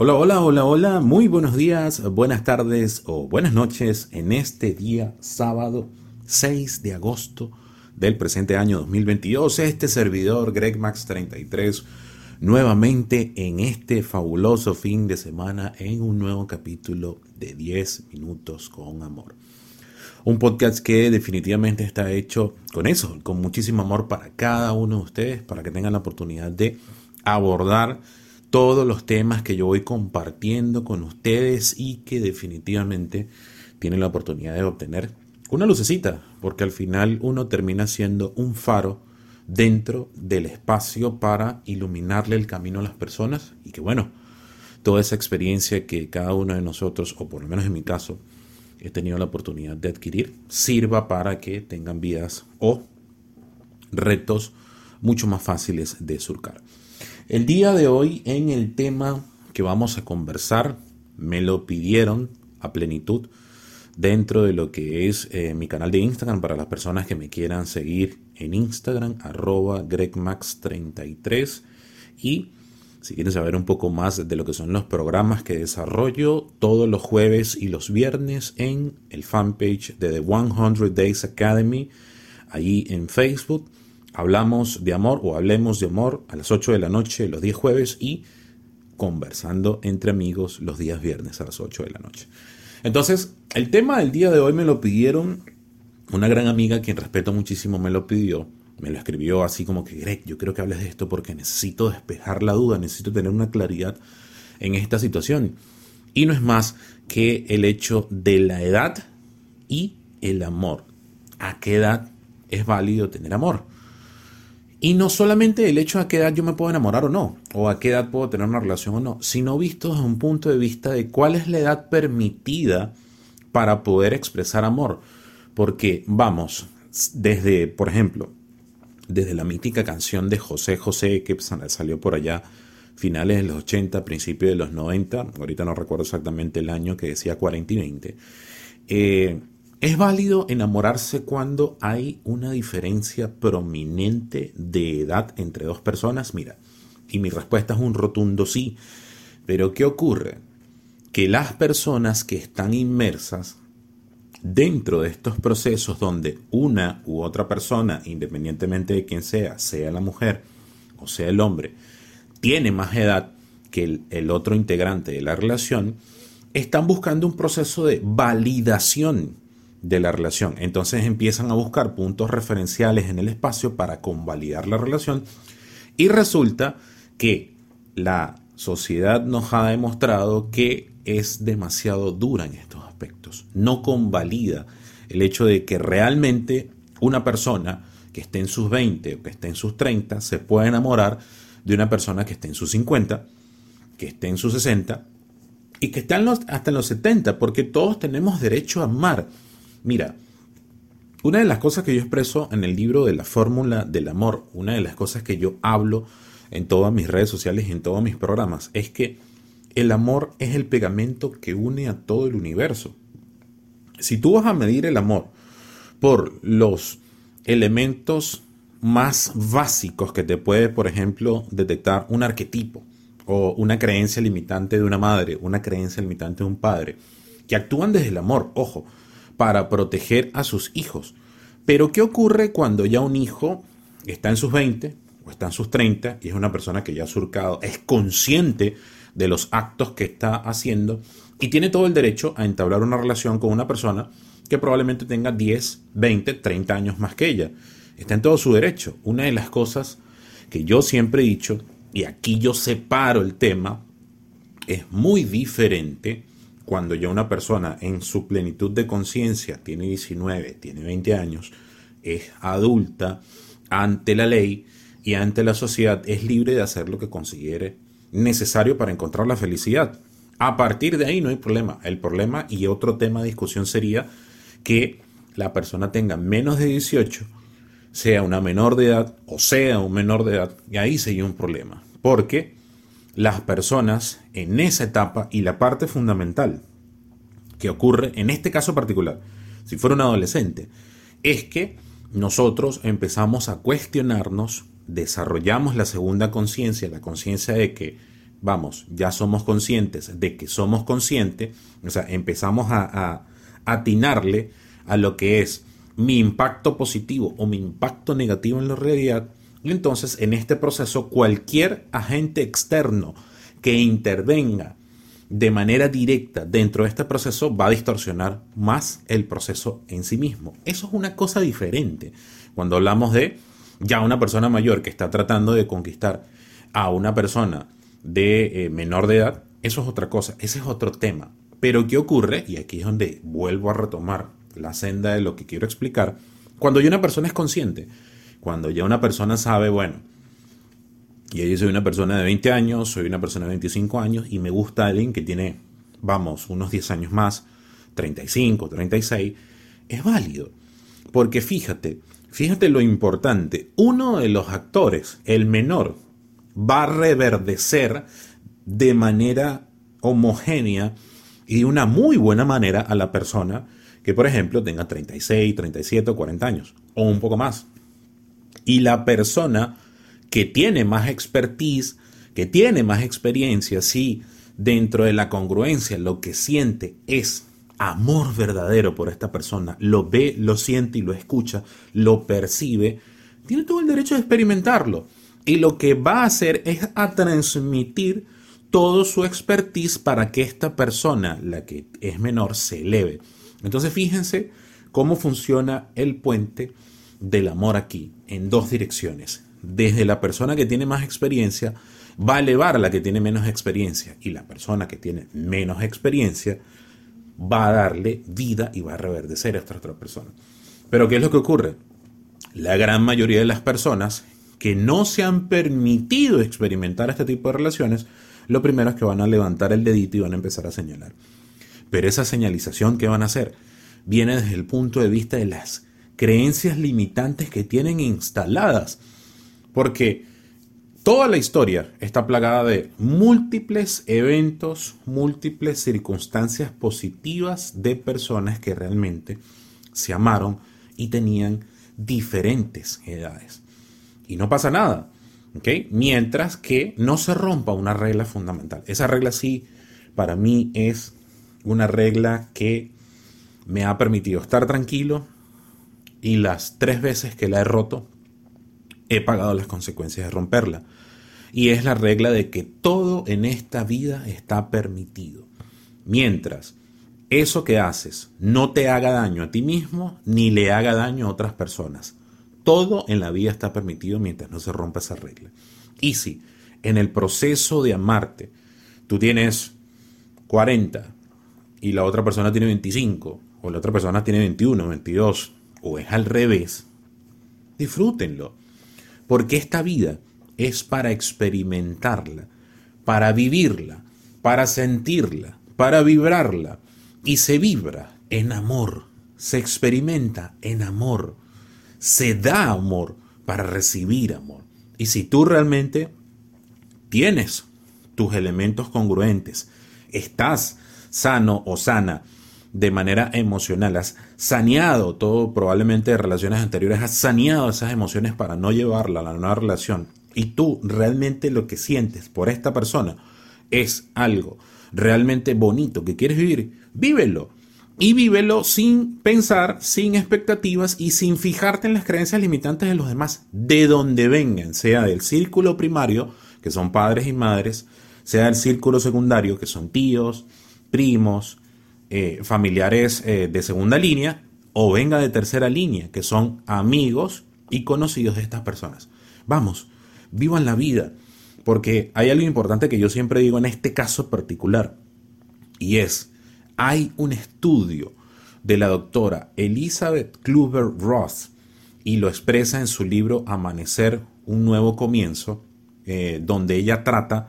Hola, hola, hola, hola, muy buenos días, buenas tardes o buenas noches en este día sábado 6 de agosto del presente año 2022. Este servidor Greg Max 33 nuevamente en este fabuloso fin de semana en un nuevo capítulo de 10 minutos con amor. Un podcast que definitivamente está hecho con eso, con muchísimo amor para cada uno de ustedes, para que tengan la oportunidad de abordar todos los temas que yo voy compartiendo con ustedes y que definitivamente tienen la oportunidad de obtener una lucecita, porque al final uno termina siendo un faro dentro del espacio para iluminarle el camino a las personas y que bueno, toda esa experiencia que cada uno de nosotros, o por lo menos en mi caso, he tenido la oportunidad de adquirir, sirva para que tengan vidas o retos mucho más fáciles de surcar. El día de hoy en el tema que vamos a conversar me lo pidieron a plenitud dentro de lo que es eh, mi canal de Instagram para las personas que me quieran seguir en Instagram arroba gregmax33 y si quieren saber un poco más de lo que son los programas que desarrollo todos los jueves y los viernes en el fanpage de The 100 Days Academy, allí en Facebook hablamos de amor o hablemos de amor a las 8 de la noche los días jueves y conversando entre amigos los días viernes a las 8 de la noche. Entonces, el tema del día de hoy me lo pidieron una gran amiga, quien respeto muchísimo, me lo pidió. Me lo escribió así como que, Greg, yo creo que hables de esto porque necesito despejar la duda, necesito tener una claridad en esta situación. Y no es más que el hecho de la edad y el amor. ¿A qué edad es válido tener amor? Y no solamente el hecho de a qué edad yo me puedo enamorar o no, o a qué edad puedo tener una relación o no, sino visto desde un punto de vista de cuál es la edad permitida para poder expresar amor. Porque, vamos, desde, por ejemplo, desde la mítica canción de José José, que salió por allá finales de los 80, principios de los 90, ahorita no recuerdo exactamente el año que decía 40 y 20, eh, ¿Es válido enamorarse cuando hay una diferencia prominente de edad entre dos personas? Mira, y mi respuesta es un rotundo sí. Pero ¿qué ocurre? Que las personas que están inmersas dentro de estos procesos donde una u otra persona, independientemente de quién sea, sea la mujer o sea el hombre, tiene más edad que el, el otro integrante de la relación, están buscando un proceso de validación de la relación. Entonces empiezan a buscar puntos referenciales en el espacio para convalidar la relación y resulta que la sociedad nos ha demostrado que es demasiado dura en estos aspectos. No convalida el hecho de que realmente una persona que esté en sus 20 o que esté en sus 30 se pueda enamorar de una persona que esté en sus 50, que esté en sus 60 y que esté hasta en los 70, porque todos tenemos derecho a amar Mira, una de las cosas que yo expreso en el libro de la fórmula del amor, una de las cosas que yo hablo en todas mis redes sociales y en todos mis programas, es que el amor es el pegamento que une a todo el universo. Si tú vas a medir el amor por los elementos más básicos que te puede, por ejemplo, detectar un arquetipo o una creencia limitante de una madre, una creencia limitante de un padre, que actúan desde el amor, ojo, para proteger a sus hijos. Pero ¿qué ocurre cuando ya un hijo está en sus 20 o está en sus 30 y es una persona que ya ha surcado, es consciente de los actos que está haciendo y tiene todo el derecho a entablar una relación con una persona que probablemente tenga 10, 20, 30 años más que ella? Está en todo su derecho. Una de las cosas que yo siempre he dicho, y aquí yo separo el tema, es muy diferente cuando ya una persona en su plenitud de conciencia tiene 19, tiene 20 años, es adulta ante la ley y ante la sociedad, es libre de hacer lo que considere necesario para encontrar la felicidad. A partir de ahí no hay problema. El problema y otro tema de discusión sería que la persona tenga menos de 18, sea una menor de edad o sea un menor de edad, y ahí sería un problema. Porque las personas en esa etapa y la parte fundamental que ocurre en este caso particular, si fuera un adolescente, es que nosotros empezamos a cuestionarnos, desarrollamos la segunda conciencia, la conciencia de que vamos, ya somos conscientes de que somos conscientes, o sea, empezamos a, a atinarle a lo que es mi impacto positivo o mi impacto negativo en la realidad, entonces en este proceso cualquier agente externo que intervenga de manera directa dentro de este proceso va a distorsionar más el proceso en sí mismo. Eso es una cosa diferente. Cuando hablamos de ya una persona mayor que está tratando de conquistar a una persona de eh, menor de edad, eso es otra cosa, ese es otro tema. Pero ¿qué ocurre? Y aquí es donde vuelvo a retomar la senda de lo que quiero explicar. Cuando ya una persona es consciente, cuando ya una persona sabe, bueno, y yo soy una persona de 20 años, soy una persona de 25 años y me gusta alguien que tiene, vamos, unos 10 años más, 35, 36, es válido. Porque fíjate, fíjate lo importante, uno de los actores, el menor, va a reverdecer de manera homogénea y de una muy buena manera a la persona que, por ejemplo, tenga 36, 37 o 40 años, o un poco más. Y la persona que tiene más expertise, que tiene más experiencia, si dentro de la congruencia lo que siente es amor verdadero por esta persona, lo ve, lo siente y lo escucha, lo percibe, tiene todo el derecho de experimentarlo. Y lo que va a hacer es a transmitir todo su expertise para que esta persona, la que es menor, se eleve. Entonces fíjense cómo funciona el puente del amor aquí, en dos direcciones desde la persona que tiene más experiencia va a elevar a la que tiene menos experiencia y la persona que tiene menos experiencia va a darle vida y va a reverdecer a esta otra persona. Pero ¿qué es lo que ocurre? La gran mayoría de las personas que no se han permitido experimentar este tipo de relaciones, lo primero es que van a levantar el dedito y van a empezar a señalar. Pero esa señalización que van a hacer viene desde el punto de vista de las creencias limitantes que tienen instaladas porque toda la historia está plagada de múltiples eventos, múltiples circunstancias positivas de personas que realmente se amaron y tenían diferentes edades. Y no pasa nada. Mientras que no se rompa una regla fundamental. Esa regla sí, para mí es una regla que me ha permitido estar tranquilo y las tres veces que la he roto he pagado las consecuencias de romperla. Y es la regla de que todo en esta vida está permitido. Mientras eso que haces no te haga daño a ti mismo ni le haga daño a otras personas. Todo en la vida está permitido mientras no se rompa esa regla. Y si en el proceso de amarte tú tienes 40 y la otra persona tiene 25 o la otra persona tiene 21, 22 o es al revés, disfrútenlo porque esta vida es para experimentarla, para vivirla, para sentirla, para vibrarla. Y se vibra en amor, se experimenta en amor, se da amor para recibir amor. Y si tú realmente tienes tus elementos congruentes, estás sano o sana, de manera emocional, has saneado todo probablemente de relaciones anteriores, has saneado esas emociones para no llevarla a la nueva relación y tú realmente lo que sientes por esta persona es algo realmente bonito que quieres vivir, vívelo. Y vívelo sin pensar, sin expectativas y sin fijarte en las creencias limitantes de los demás, de donde vengan, sea del círculo primario, que son padres y madres, sea del círculo secundario, que son tíos, primos, eh, familiares eh, de segunda línea o venga de tercera línea, que son amigos y conocidos de estas personas. Vamos, vivan la vida, porque hay algo importante que yo siempre digo en este caso particular, y es, hay un estudio de la doctora Elizabeth Kluber Roth, y lo expresa en su libro Amanecer, un nuevo comienzo, eh, donde ella trata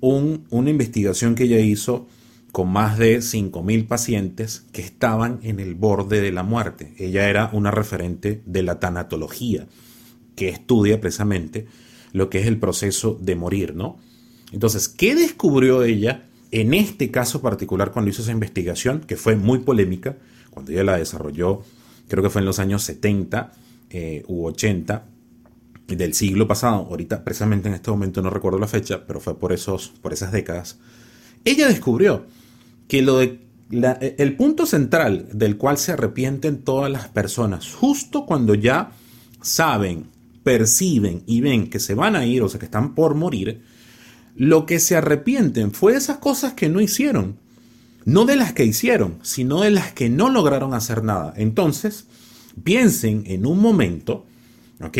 una investigación que ella hizo con más de 5.000 pacientes que estaban en el borde de la muerte. Ella era una referente de la tanatología, que estudia precisamente lo que es el proceso de morir, ¿no? Entonces, ¿qué descubrió ella en este caso particular cuando hizo esa investigación, que fue muy polémica, cuando ella la desarrolló, creo que fue en los años 70 eh, u 80, del siglo pasado, ahorita precisamente en este momento no recuerdo la fecha, pero fue por, esos, por esas décadas, ella descubrió que lo de el punto central del cual se arrepienten todas las personas, justo cuando ya saben, perciben y ven que se van a ir, o sea, que están por morir, lo que se arrepienten fue de esas cosas que no hicieron. No de las que hicieron, sino de las que no lograron hacer nada. Entonces, piensen en un momento, ¿ok?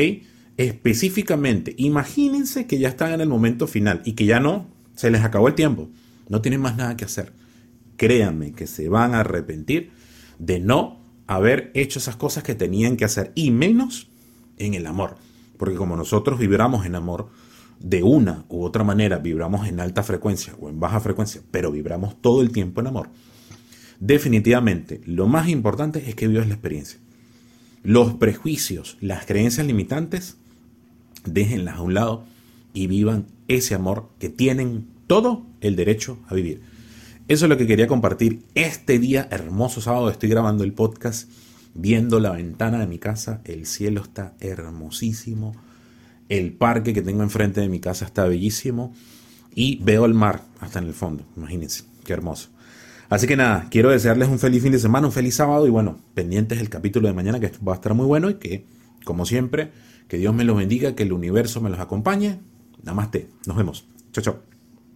Específicamente, imagínense que ya están en el momento final y que ya no, se les acabó el tiempo, no tienen más nada que hacer. Créanme que se van a arrepentir de no haber hecho esas cosas que tenían que hacer y menos en el amor. Porque como nosotros vibramos en amor, de una u otra manera vibramos en alta frecuencia o en baja frecuencia, pero vibramos todo el tiempo en amor, definitivamente lo más importante es que vivas la experiencia. Los prejuicios, las creencias limitantes, déjenlas a un lado y vivan ese amor que tienen todo el derecho a vivir. Eso es lo que quería compartir este día hermoso sábado. Estoy grabando el podcast viendo la ventana de mi casa. El cielo está hermosísimo el parque que tengo enfrente de mi casa está bellísimo y veo el mar hasta en el fondo. Imagínense, qué hermoso. Así que nada, quiero desearles un feliz fin de semana, un feliz sábado y bueno, pendientes del capítulo de mañana que va a estar muy bueno y que, como siempre, que Dios me los bendiga, que el universo me los acompañe. Namaste, nos vemos. Chao, chao.